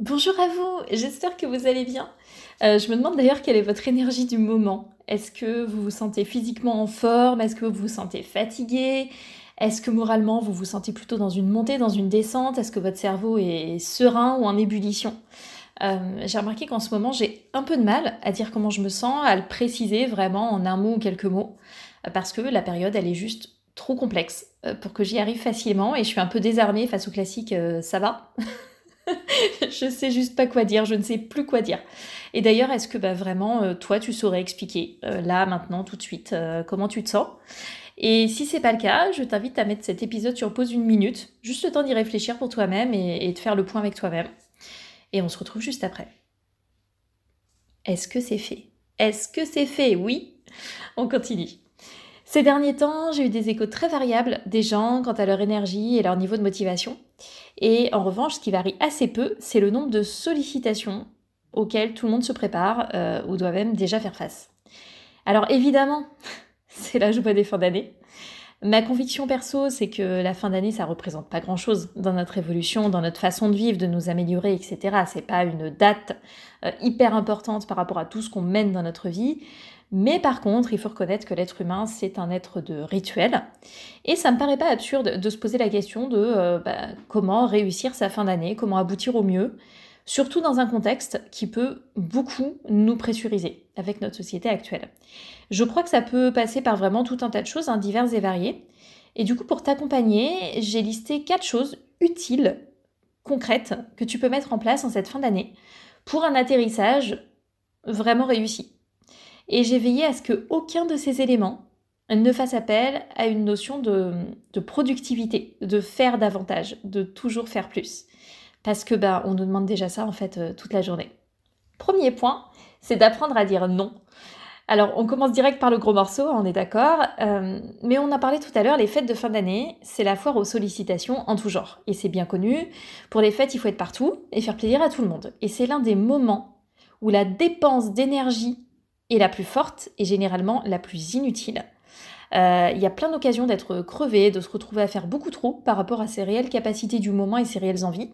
Bonjour à vous, j'espère que vous allez bien. Euh, je me demande d'ailleurs quelle est votre énergie du moment. Est-ce que vous vous sentez physiquement en forme? Est-ce que vous vous sentez fatigué? Est-ce que moralement vous vous sentez plutôt dans une montée, dans une descente? Est-ce que votre cerveau est serein ou en ébullition? Euh, J'ai remarqué qu'en ce moment j'ai un peu de mal à dire comment je me sens, à le préciser vraiment en un mot ou quelques mots, parce que la période elle est juste trop complexe euh, pour que j'y arrive facilement et je suis un peu désarmée face au classique ça va je sais juste pas quoi dire, je ne sais plus quoi dire. Et d'ailleurs, est-ce que bah, vraiment, euh, toi, tu saurais expliquer, euh, là, maintenant, tout de suite, euh, comment tu te sens? Et si c'est pas le cas, je t'invite à mettre cet épisode sur pause une minute, juste le temps d'y réfléchir pour toi-même et, et de faire le point avec toi-même. Et on se retrouve juste après. Est-ce que c'est fait? Est-ce que c'est fait? Oui On continue. Ces derniers temps, j'ai eu des échos très variables des gens quant à leur énergie et leur niveau de motivation. Et en revanche, ce qui varie assez peu, c'est le nombre de sollicitations auxquelles tout le monde se prépare euh, ou doit même déjà faire face. Alors évidemment, c'est la joie des fins d'année. Ma conviction perso, c'est que la fin d'année, ça représente pas grand-chose dans notre évolution, dans notre façon de vivre, de nous améliorer, etc. C'est pas une date euh, hyper importante par rapport à tout ce qu'on mène dans notre vie. Mais par contre, il faut reconnaître que l'être humain, c'est un être de rituel. Et ça me paraît pas absurde de se poser la question de euh, bah, comment réussir sa fin d'année, comment aboutir au mieux, surtout dans un contexte qui peut beaucoup nous pressuriser avec notre société actuelle. Je crois que ça peut passer par vraiment tout un tas de choses, hein, diverses et variées. Et du coup, pour t'accompagner, j'ai listé quatre choses utiles, concrètes, que tu peux mettre en place en cette fin d'année pour un atterrissage vraiment réussi et j'ai veillé à ce que aucun de ces éléments ne fasse appel à une notion de, productivité, de faire davantage, de toujours faire plus. Parce que bah, on nous demande déjà ça en fait euh, toute la journée. Premier point, c'est d'apprendre à dire non. Alors, on commence direct par le gros morceau, on est d'accord, euh, mais on a parlé tout à l'heure, les fêtes de fin d'année, c'est la foire aux sollicitations en tout genre. Et c'est bien connu, pour les fêtes, il faut être partout et faire plaisir à tout le monde. Et c'est l'un des moments où la dépense d'énergie et la plus forte et généralement la plus inutile. Euh, il y a plein d'occasions d'être crevé, de se retrouver à faire beaucoup trop par rapport à ses réelles capacités du moment et ses réelles envies.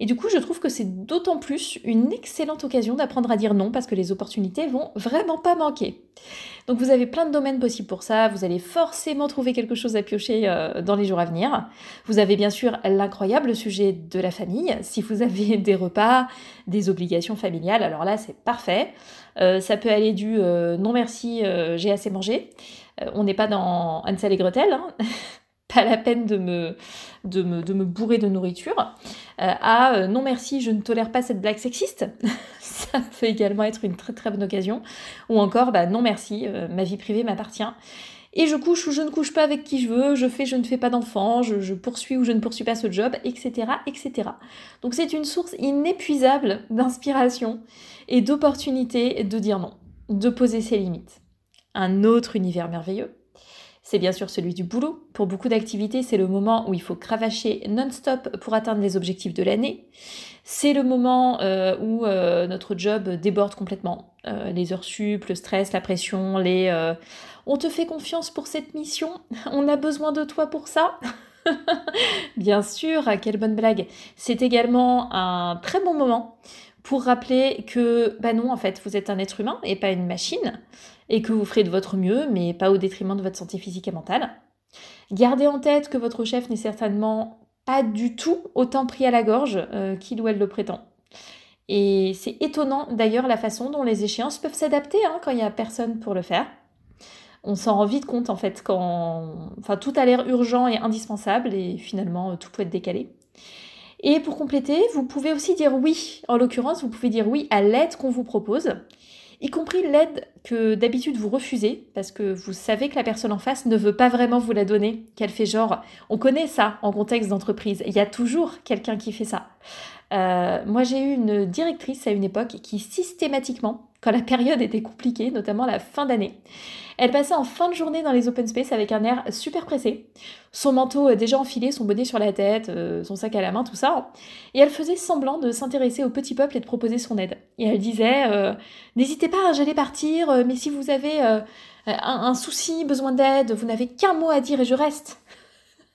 Et du coup, je trouve que c'est d'autant plus une excellente occasion d'apprendre à dire non parce que les opportunités vont vraiment pas manquer. Donc vous avez plein de domaines possibles pour ça, vous allez forcément trouver quelque chose à piocher euh, dans les jours à venir. Vous avez bien sûr l'incroyable sujet de la famille, si vous avez des repas, des obligations familiales, alors là c'est parfait. Euh, ça peut aller du euh, non merci, j'ai assez mangé. on n'est pas dans Ansel et Gretel, hein pas la peine de me, de me, bourrer de nourriture, à euh, non merci, je ne tolère pas cette blague sexiste. ça peut également être une très très bonne occasion. Ou encore, bah, non merci, euh, ma vie privée m'appartient. Et je couche ou je ne couche pas avec qui je veux, je fais, je ne fais pas d'enfant, je, je, poursuis ou je ne poursuis pas ce job, etc. etc. Donc c'est une source inépuisable d'inspiration et d'opportunités de dire non, de poser ses limites. Un autre univers merveilleux, c'est bien sûr celui du boulot. Pour beaucoup d'activités, c'est le moment où il faut cravacher non-stop pour atteindre les objectifs de l'année. C'est le moment euh, où euh, notre job déborde complètement. Euh, les heures sup, le stress, la pression, les on te fait confiance pour cette mission, on a besoin de toi pour ça. Bien sûr, quelle bonne blague. C'est également un très bon moment pour rappeler que, bah non, en fait, vous êtes un être humain et pas une machine, et que vous ferez de votre mieux, mais pas au détriment de votre santé physique et mentale. Gardez en tête que votre chef n'est certainement pas du tout autant pris à la gorge euh, qu'il ou elle le prétend. Et c'est étonnant d'ailleurs la façon dont les échéances peuvent s'adapter hein, quand il n'y a personne pour le faire. On s'en rend vite compte en fait quand enfin, tout a l'air urgent et indispensable et finalement tout peut être décalé. Et pour compléter, vous pouvez aussi dire oui. En l'occurrence, vous pouvez dire oui à l'aide qu'on vous propose, y compris l'aide que d'habitude vous refusez, parce que vous savez que la personne en face ne veut pas vraiment vous la donner, qu'elle fait genre, on connaît ça en contexte d'entreprise, il y a toujours quelqu'un qui fait ça. moi, j'ai eu une directrice à une époque qui systématiquement, quand la période était compliquée, notamment la fin d'année, elle passait en fin de journée dans les open space avec un air super pressé, son manteau euh, déjà enfilé, son bonnet sur la tête, euh, son sac à la main, tout ça. Et elle faisait semblant de s'intéresser au petit peuple et de proposer son aide. Et elle disait euh, N'hésitez pas, j'allais partir, mais si vous avez un, souci, besoin d'aide, vous n'avez qu'un mot à dire et je reste.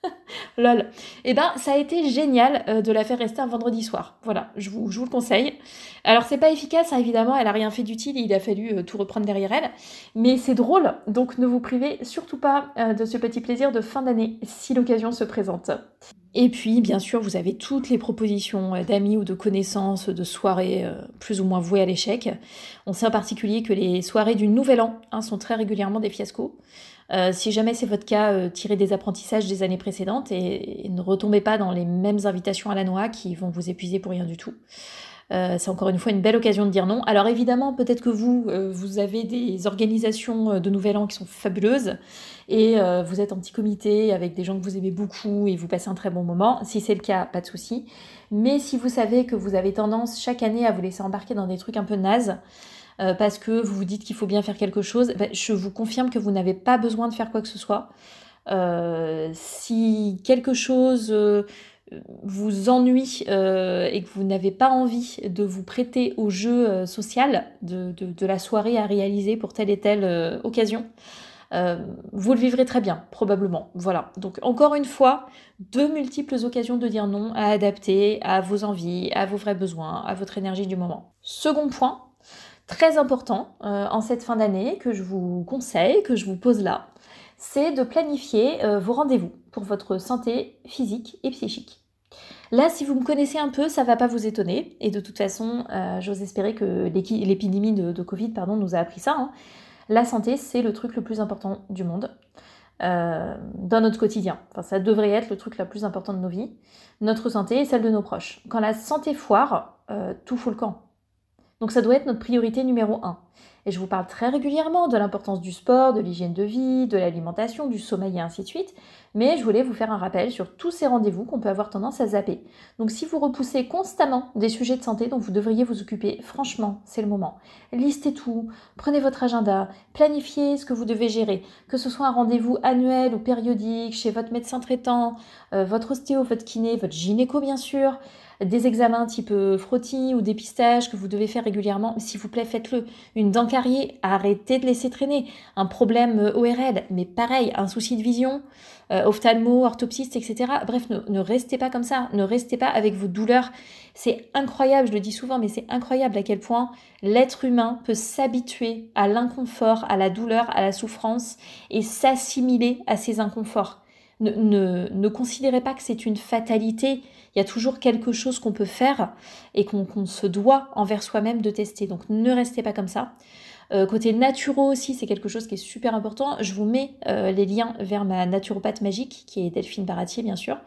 Lol. Eh ben, ça a été génial euh, de la faire rester un vendredi soir. Voilà, je vous, vous le conseille. Alors, c'est pas efficace, hein, évidemment, elle a rien fait d'utile, il a fallu euh, tout reprendre derrière elle. Mais c'est drôle, donc ne vous privez surtout pas euh, de ce petit plaisir de fin d'année si l'occasion se présente. Et puis, bien sûr, vous avez toutes les propositions d'amis ou de connaissances, de soirées plus ou moins vouées à l'échec. On sait en particulier que les soirées du Nouvel An hein, sont très régulièrement des fiascos. Euh, si jamais c'est votre cas, euh, tirez des apprentissages des années précédentes et, ne retombez pas dans les mêmes invitations à la noix qui vont vous épuiser pour rien du tout. Euh, c'est encore une fois une belle occasion de dire non. Alors évidemment, peut-être que vous, vous avez des organisations de Nouvel An qui sont fabuleuses et vous êtes en petit comité avec des gens que vous aimez beaucoup et vous passez un très bon moment. Si c'est le cas, pas de souci. Mais si vous savez que vous avez tendance chaque année à vous laisser embarquer dans des trucs un peu nazes, euh, parce que vous vous dites qu'il faut bien faire quelque chose, ben, je vous confirme que vous n'avez pas besoin de faire quoi que ce soit. Euh, si quelque chose euh, vous ennuie et que vous n'avez pas envie de vous prêter au jeu social de, de, la soirée à réaliser pour telle et telle occasion, vous le vivrez très bien, probablement. Voilà. Donc encore une fois, deux multiples occasions de dire non à adapter à vos envies, à vos vrais besoins, à votre énergie du moment. Second point, très important euh, en cette fin d'année que je vous conseille, que je vous pose là, c'est de planifier euh, vos rendez-vous pour votre santé physique et psychique. Là, si vous me connaissez un peu, ça va pas vous étonner. Et de toute façon, euh, j'ose espérer que l'épidémie de, Covid pardon, nous a appris ça. Hein. La santé, c'est le truc le plus important du monde. dans notre quotidien. Enfin, ça devrait être le truc le plus important de nos vies. Notre santé et celle de nos proches. Quand la santé foire, tout fout le camp. Donc ça doit être notre priorité numéro 1. Et je vous parle très régulièrement de l'importance du sport, de l'hygiène de vie, de l'alimentation, du sommeil et ainsi de suite. Mais je voulais vous faire un rappel sur tous ces rendez-vous qu'on peut avoir tendance à zapper. Donc si vous repoussez constamment des sujets de santé dont vous devriez vous occuper, franchement, c'est le moment. Listez tout, prenez votre agenda, planifiez ce que vous devez gérer, que ce soit un rendez-vous annuel ou périodique chez votre médecin traitant, euh, votre ostéo, votre kiné, votre gynéco bien sûr des examens type euh, frottis ou dépistage que vous devez faire régulièrement, s'il vous plaît, faites-le. Une dent carrière, arrêtez de laisser traîner. Un problème euh, ORL, mais pareil, un souci de vision, euh, ophtalmo, orthoptiste, etc. Bref, ne, restez pas comme ça, ne restez pas avec vos douleurs. C'est incroyable, je le dis souvent, mais c'est incroyable à quel point l'être humain peut s'habituer à l'inconfort, à la douleur, à la souffrance et s'assimiler à ces inconforts. Ne, ne considérez pas que c'est une fatalité il y a toujours quelque chose qu'on peut faire et qu'on se doit envers soi-même de tester. Donc ne restez pas comme ça. Euh, côté naturo aussi, c'est quelque chose qui est super important. Je vous mets euh, les liens vers ma naturopathe magique, qui est Delphine Baratier, bien sûr,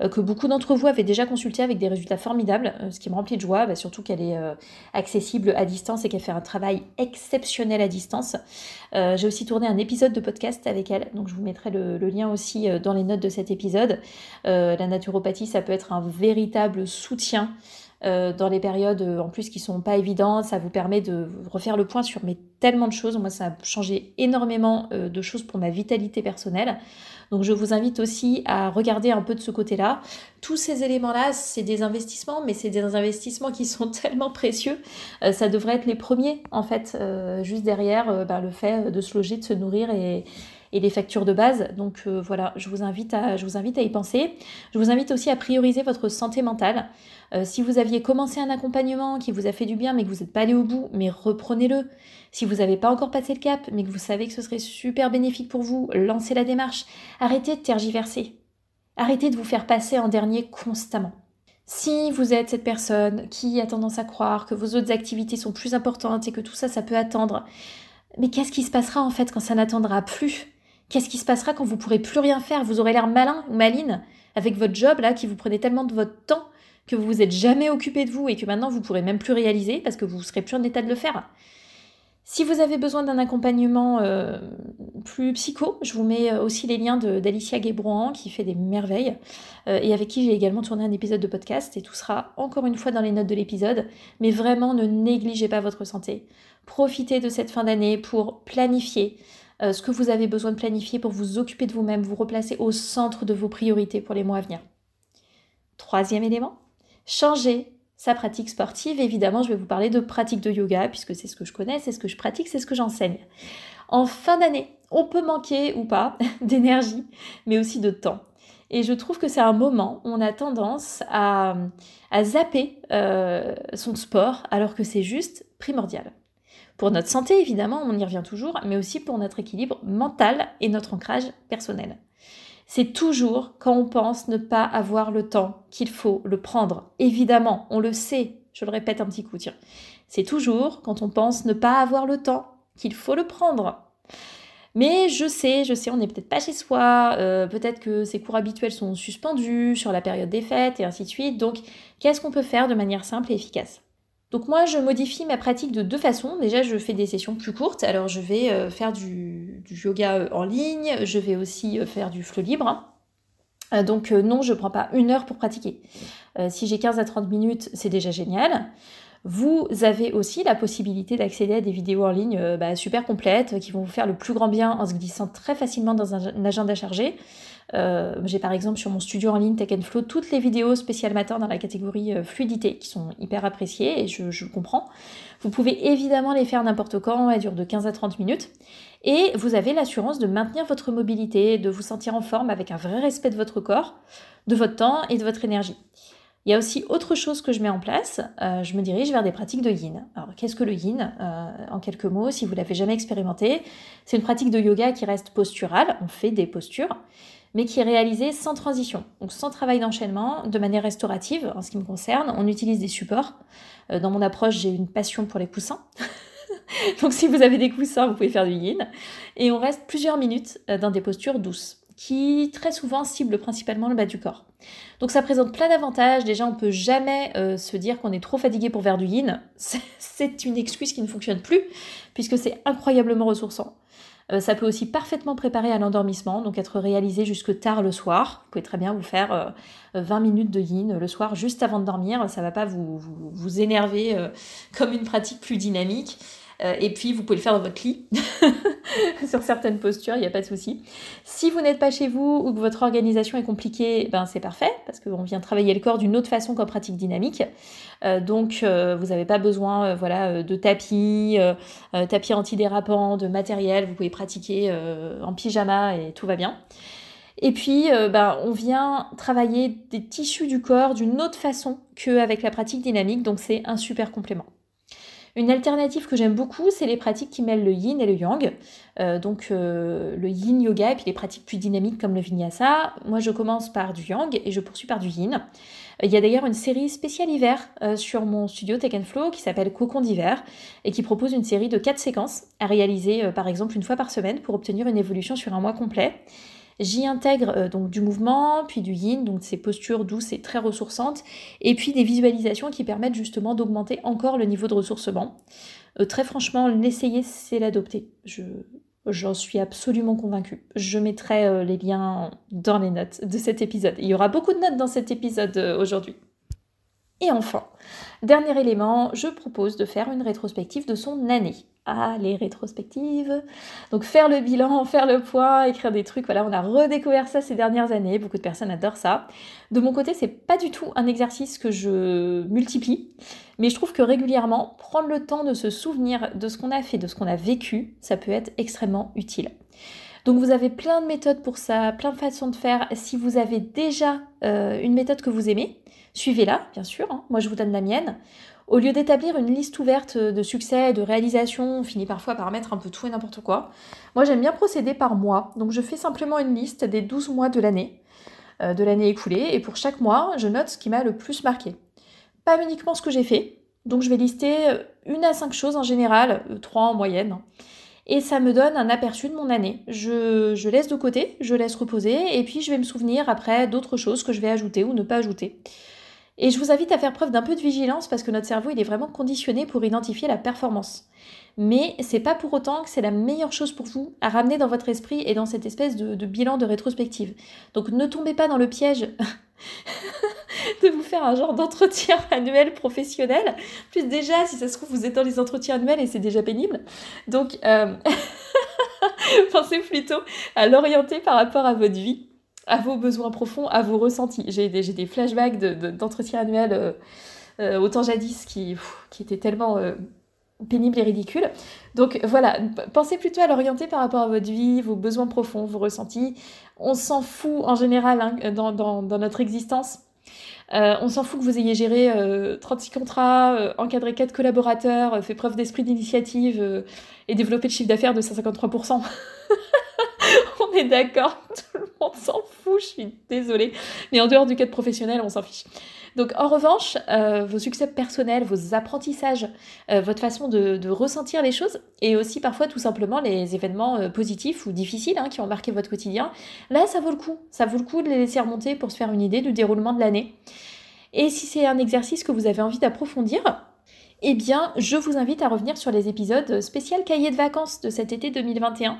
euh, que beaucoup d'entre vous avaient déjà consulté avec des résultats formidables, ce qui me remplit de joie, bah, surtout qu'elle est accessible à distance et qu'elle fait un travail exceptionnel à distance. J'ai aussi tourné un épisode de podcast avec elle, donc je vous mettrai le, le lien aussi dans les notes de cet épisode. la naturopathie, ça peut être un véritable soutien. Euh, dans les périodes euh, en plus qui sont pas évidentes. Ça vous permet de refaire le point sur tellement de choses. Moi, ça a changé énormément euh, de choses pour ma vitalité personnelle. Donc, je vous invite aussi à regarder un peu de ce côté-là. Tous ces éléments-là, c'est des investissements, mais c'est des investissements qui sont tellement précieux. ça devrait être les premiers, en fait, juste derrière bah, le fait de se loger, de se nourrir et, et les factures de base. Donc voilà, je vous, invite à, je vous invite à y penser. Je vous invite aussi à prioriser votre santé mentale. Euh, si vous aviez commencé un accompagnement qui vous a fait du bien mais que vous n'êtes pas allé au bout, mais reprenez-le. Si vous n'avez pas encore passé le cap mais que vous savez que ce serait super bénéfique pour vous, lancez la démarche. Arrêtez de tergiverser. Arrêtez de vous faire passer en dernier constamment. Si vous êtes cette personne qui a tendance à croire que vos autres activités sont plus importantes et que tout ça, ça peut attendre, mais qu'est-ce qui se passera en fait quand ça n'attendra plus? Qu'est-ce qui se passera quand vous pourrez plus rien faire? Vous aurez l'air malin ou maline avec votre job là qui vous prenait tellement de votre temps que vous vous êtes jamais occupé de vous et que maintenant vous pourrez même plus réaliser parce que vous serez plus en état de le faire. Si vous avez besoin d'un accompagnement euh, plus psycho, je vous mets aussi les liens d'Alicia Guébrouan qui fait des merveilles et avec qui j'ai également tourné un épisode de podcast et tout sera encore une fois dans les notes de l'épisode. Mais vraiment, ne négligez pas votre santé. Profitez de cette fin d'année pour planifier ce que vous avez besoin de planifier pour vous occuper de vous-même, vous replacer au centre de vos priorités pour les mois à venir. Troisième élément, changer sa pratique sportive. Évidemment, je vais vous parler de pratique de yoga, puisque c'est ce que je connais, c'est ce que je pratique, c'est ce que j'enseigne. En fin d'année, on peut manquer ou pas d'énergie, mais aussi de temps. Et je trouve que c'est un moment où on a tendance à, zapper euh, son sport, alors que c'est juste primordial. Pour notre santé, évidemment, on y revient toujours, mais aussi pour notre équilibre mental et notre ancrage personnel. C'est toujours quand on pense ne pas avoir le temps qu'il faut le prendre. Évidemment, on le sait, je le répète un petit coup, tiens. C'est toujours quand on pense ne pas avoir le temps qu'il faut le prendre. Mais je sais, je sais, on n'est peut-être pas chez soi, euh, peut-être que ces cours habituels sont suspendus sur la période des fêtes et ainsi de suite. Donc, qu'est-ce qu'on peut faire de manière simple et efficace? Donc moi, je modifie ma pratique de deux façons. Déjà, je fais des sessions plus courtes. Alors, je vais euh, faire du, yoga euh, en ligne, je vais aussi euh, faire du flow libre. Donc non, je ne prends pas une heure pour pratiquer. si j'ai 15 à 30 minutes, c'est déjà génial. Vous avez aussi la possibilité d'accéder à des vidéos en ligne bah, super complètes qui vont vous faire le plus grand bien en se glissant très facilement dans un agenda chargé. Euh, j'ai par exemple sur mon studio en ligne Tech Flow toutes les vidéos spéciales matin dans la catégorie euh, fluidité qui sont hyper appréciées et je, comprends. Vous pouvez évidemment les faire n'importe quand, elles durent de 15 à 30 minutes. Et vous avez l'assurance de maintenir votre mobilité, de vous sentir en forme avec un vrai respect de votre corps, de votre temps et de votre énergie. Il y a aussi autre chose que je mets en place, euh, je me dirige vers des pratiques de yin. Alors qu'est-ce que le yin En quelques mots, si vous l'avez jamais expérimenté, c'est une pratique de yoga qui reste posturale, on fait des postures, mais qui est réalisé sans transition, donc sans travail d'enchaînement, de manière restaurative en ce qui me concerne. On utilise des supports. Euh, dans mon approche, j'ai une passion pour les coussins. donc si vous avez des coussins, vous pouvez faire du yin. Et on reste plusieurs minutes euh, dans des postures douces qui très souvent ciblent principalement le bas du corps. Donc ça présente plein d'avantages. Déjà, on peut jamais euh, se dire qu'on est trop fatigué pour faire du yin. C'est une excuse qui ne fonctionne plus puisque c'est incroyablement ressourçant. Euh, ça peut aussi parfaitement préparer à l'endormissement, donc être réalisé jusque tard le soir. Vous pouvez très bien vous faire 20 euh, minutes de yin le soir juste avant de dormir. Ça ne va pas vous, vous, énerver euh, comme une pratique plus dynamique. Euh, et puis, vous pouvez le faire dans votre lit, sur certaines postures, il n'y a pas de souci. Si vous n'êtes pas chez vous ou que votre organisation est compliquée, ben c'est parfait, parce qu'on vient travailler le corps d'une autre façon qu'en pratique dynamique. Euh, donc, euh, vous n'avez pas besoin voilà, de tapis, tapis antidérapants, de matériel. Vous pouvez pratiquer en pyjama et tout va bien. Et puis, ben, on vient travailler des tissus du corps d'une autre façon qu'avec la pratique dynamique, donc c'est un super complément. Une alternative que j'aime beaucoup, c'est les pratiques qui mêlent le yin et le yang. Euh, donc euh, le yin yoga et puis les pratiques plus dynamiques comme le vinyasa. Moi, je commence par du yang et je poursuis par du yin. Il y a d'ailleurs une série spéciale hiver euh, sur mon studio Tech Flow qui s'appelle Cocon d'hiver et qui propose une série de quatre séquences à réaliser par exemple une fois par semaine pour obtenir une évolution sur un mois complet. J'y intègre euh, donc du mouvement, puis du yin, donc ces postures douces et très ressourçantes, et puis des visualisations qui permettent justement d'augmenter encore le niveau de ressourcement. Euh, très franchement, l'essayer, c'est l'adopter. Je, J'en suis absolument convaincue. Je mettrai euh, les liens dans les notes de cet épisode. Il y aura beaucoup de notes dans cet épisode aujourd'hui. Et enfin, dernier élément, je propose de faire une rétrospective de son année. Ah, les rétrospectives. Donc faire le bilan, faire le point, écrire des trucs. Voilà, on a redécouvert ça ces dernières années. Beaucoup de personnes adorent ça. De mon côté, c'est pas du tout un exercice que je multiplie, mais je trouve que régulièrement, prendre le temps de se souvenir de ce qu'on a fait, de ce qu'on a vécu, ça peut être extrêmement utile. Donc vous avez plein de méthodes pour ça, plein de façons de faire. Si vous avez déjà euh, une méthode que vous aimez, suivez-la, bien sûr. Hein. Moi, je vous donne la mienne. Au lieu d'établir une liste ouverte de succès de réalisations, on finit parfois par mettre un peu tout et n'importe quoi. Moi, j'aime bien procéder par mois. Donc, je fais simplement une liste des 12 mois de l'année, euh, de l'année écoulée. Et pour chaque mois, je note ce qui m'a le plus marqué. Pas uniquement ce que j'ai fait. Donc, je vais lister euh, une à cinq choses en général, euh, trois en moyenne. Et ça me donne un aperçu de mon année. Je, laisse de côté, je laisse reposer, et puis je vais me souvenir après d'autres choses que je vais ajouter ou ne pas ajouter. Et je vous invite à faire preuve d'un peu de vigilance parce que notre cerveau, il est vraiment conditionné pour identifier la performance. Mais c'est pas pour autant que c'est la meilleure chose pour vous à ramener dans votre esprit et dans cette espèce de, bilan de rétrospective. Donc ne tombez pas dans le piège de vous faire un genre d'entretien annuel professionnel. Plus déjà, si ça se trouve, vous êtes dans les entretiens annuels et c'est déjà pénible. Donc euh, pensez plutôt à l'orienter par rapport à votre vie à vos besoins profonds, à vos ressentis. J'ai des, des, flashbacks d'entretien de, annuel euh, euh, autant jadis qui, qui étaient tellement euh, pénibles et ridicules. Donc voilà, pensez plutôt à l'orienter par rapport à votre vie, vos besoins profonds, vos ressentis. On s'en fout en général hein, dans, dans, dans, notre existence. on s'en fout que vous ayez géré 36 contrats, encadré 4 collaborateurs, fait preuve d'esprit d'initiative et développé le chiffre d'affaires de 153%. d'accord, tout le monde s'en fout, je suis désolée. Mais en dehors du cadre professionnel, on s'en fiche. Donc en revanche, euh, vos succès personnels, vos apprentissages, euh, votre façon de, ressentir les choses, et aussi parfois tout simplement les événements euh, positifs ou difficiles hein, qui ont marqué votre quotidien, là ça vaut le coup. Ça vaut le coup de les laisser remonter pour se faire une idée du déroulement de l'année. Et si c'est un exercice que vous avez envie d'approfondir, eh bien, je vous invite à revenir sur les épisodes spécial cahier de vacances de cet été 2021.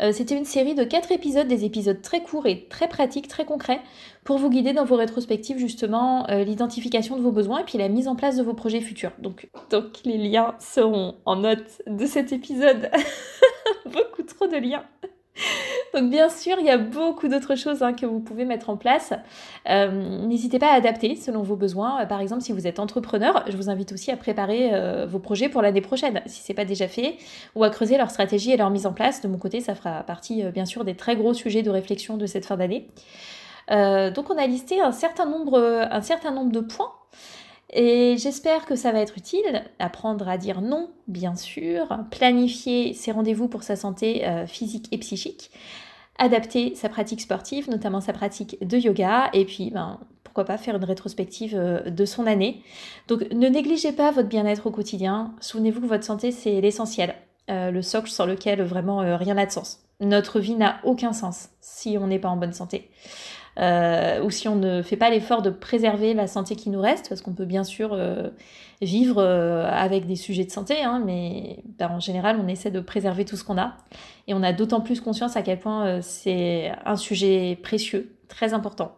Euh, c'était une série de quatre épisodes, des épisodes très courts et très pratiques, très concrets, pour vous guider dans vos rétrospectives, justement, euh, l'identification de vos besoins et puis la mise en place de vos projets futurs. Donc, donc les liens seront en note de cet épisode. Beaucoup trop de liens. Donc bien sûr, il y a beaucoup d'autres choses hein, que vous pouvez mettre en place. Euh, n'hésitez pas à adapter selon vos besoins. Euh, par exemple, si vous êtes entrepreneur, je vous invite aussi à préparer euh, vos projets pour l'année prochaine, si ce n'est pas déjà fait, ou à creuser leur stratégie et leur mise en place. De mon côté, ça fera partie bien sûr des très gros sujets de réflexion de cette fin d'année. donc on a listé un certain nombre, un certain nombre de points et j'espère que ça va être utile. Apprendre à dire non, bien sûr. Planifier ses rendez-vous pour sa santé euh, physique et psychique. Adapter sa pratique sportive, notamment sa pratique de yoga. Et puis, ben, pourquoi pas faire une rétrospective euh, de son année. Donc, ne négligez pas votre bien-être au quotidien. Souvenez-vous que votre santé, c'est l'essentiel. Euh, le socle sur lequel vraiment rien n'a de sens. Notre vie n'a aucun sens si on n'est pas en bonne santé. Euh, ou si on ne fait pas l'effort de préserver la santé qui nous reste, parce qu'on peut bien sûr euh, vivre euh, avec des sujets de santé, hein, mais ben, en général, on essaie de préserver tout ce qu'on a. Et on a d'autant plus conscience à quel point c'est un sujet précieux, très important.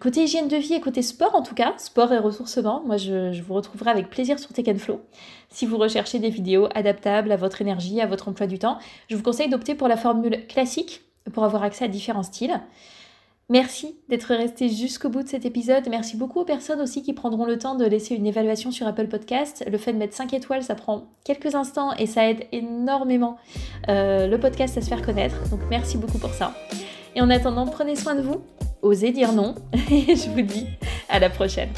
côté hygiène de vie et côté sport en tout cas, sport et ressourcement, moi je, vous retrouverai avec plaisir sur Tech Flow. Si vous recherchez des vidéos adaptables à votre énergie, à votre emploi du temps, je vous conseille d'opter pour la formule classique pour avoir accès à différents styles. Merci d'être resté jusqu'au bout de cet épisode. Merci beaucoup aux personnes aussi qui prendront le temps de laisser une évaluation sur Apple Podcast. Le fait de mettre 5 étoiles, ça prend quelques instants et ça aide énormément euh, le podcast à se faire connaître. Donc merci beaucoup pour ça. Et en attendant, prenez soin de vous, osez dire non et je vous dis à la prochaine.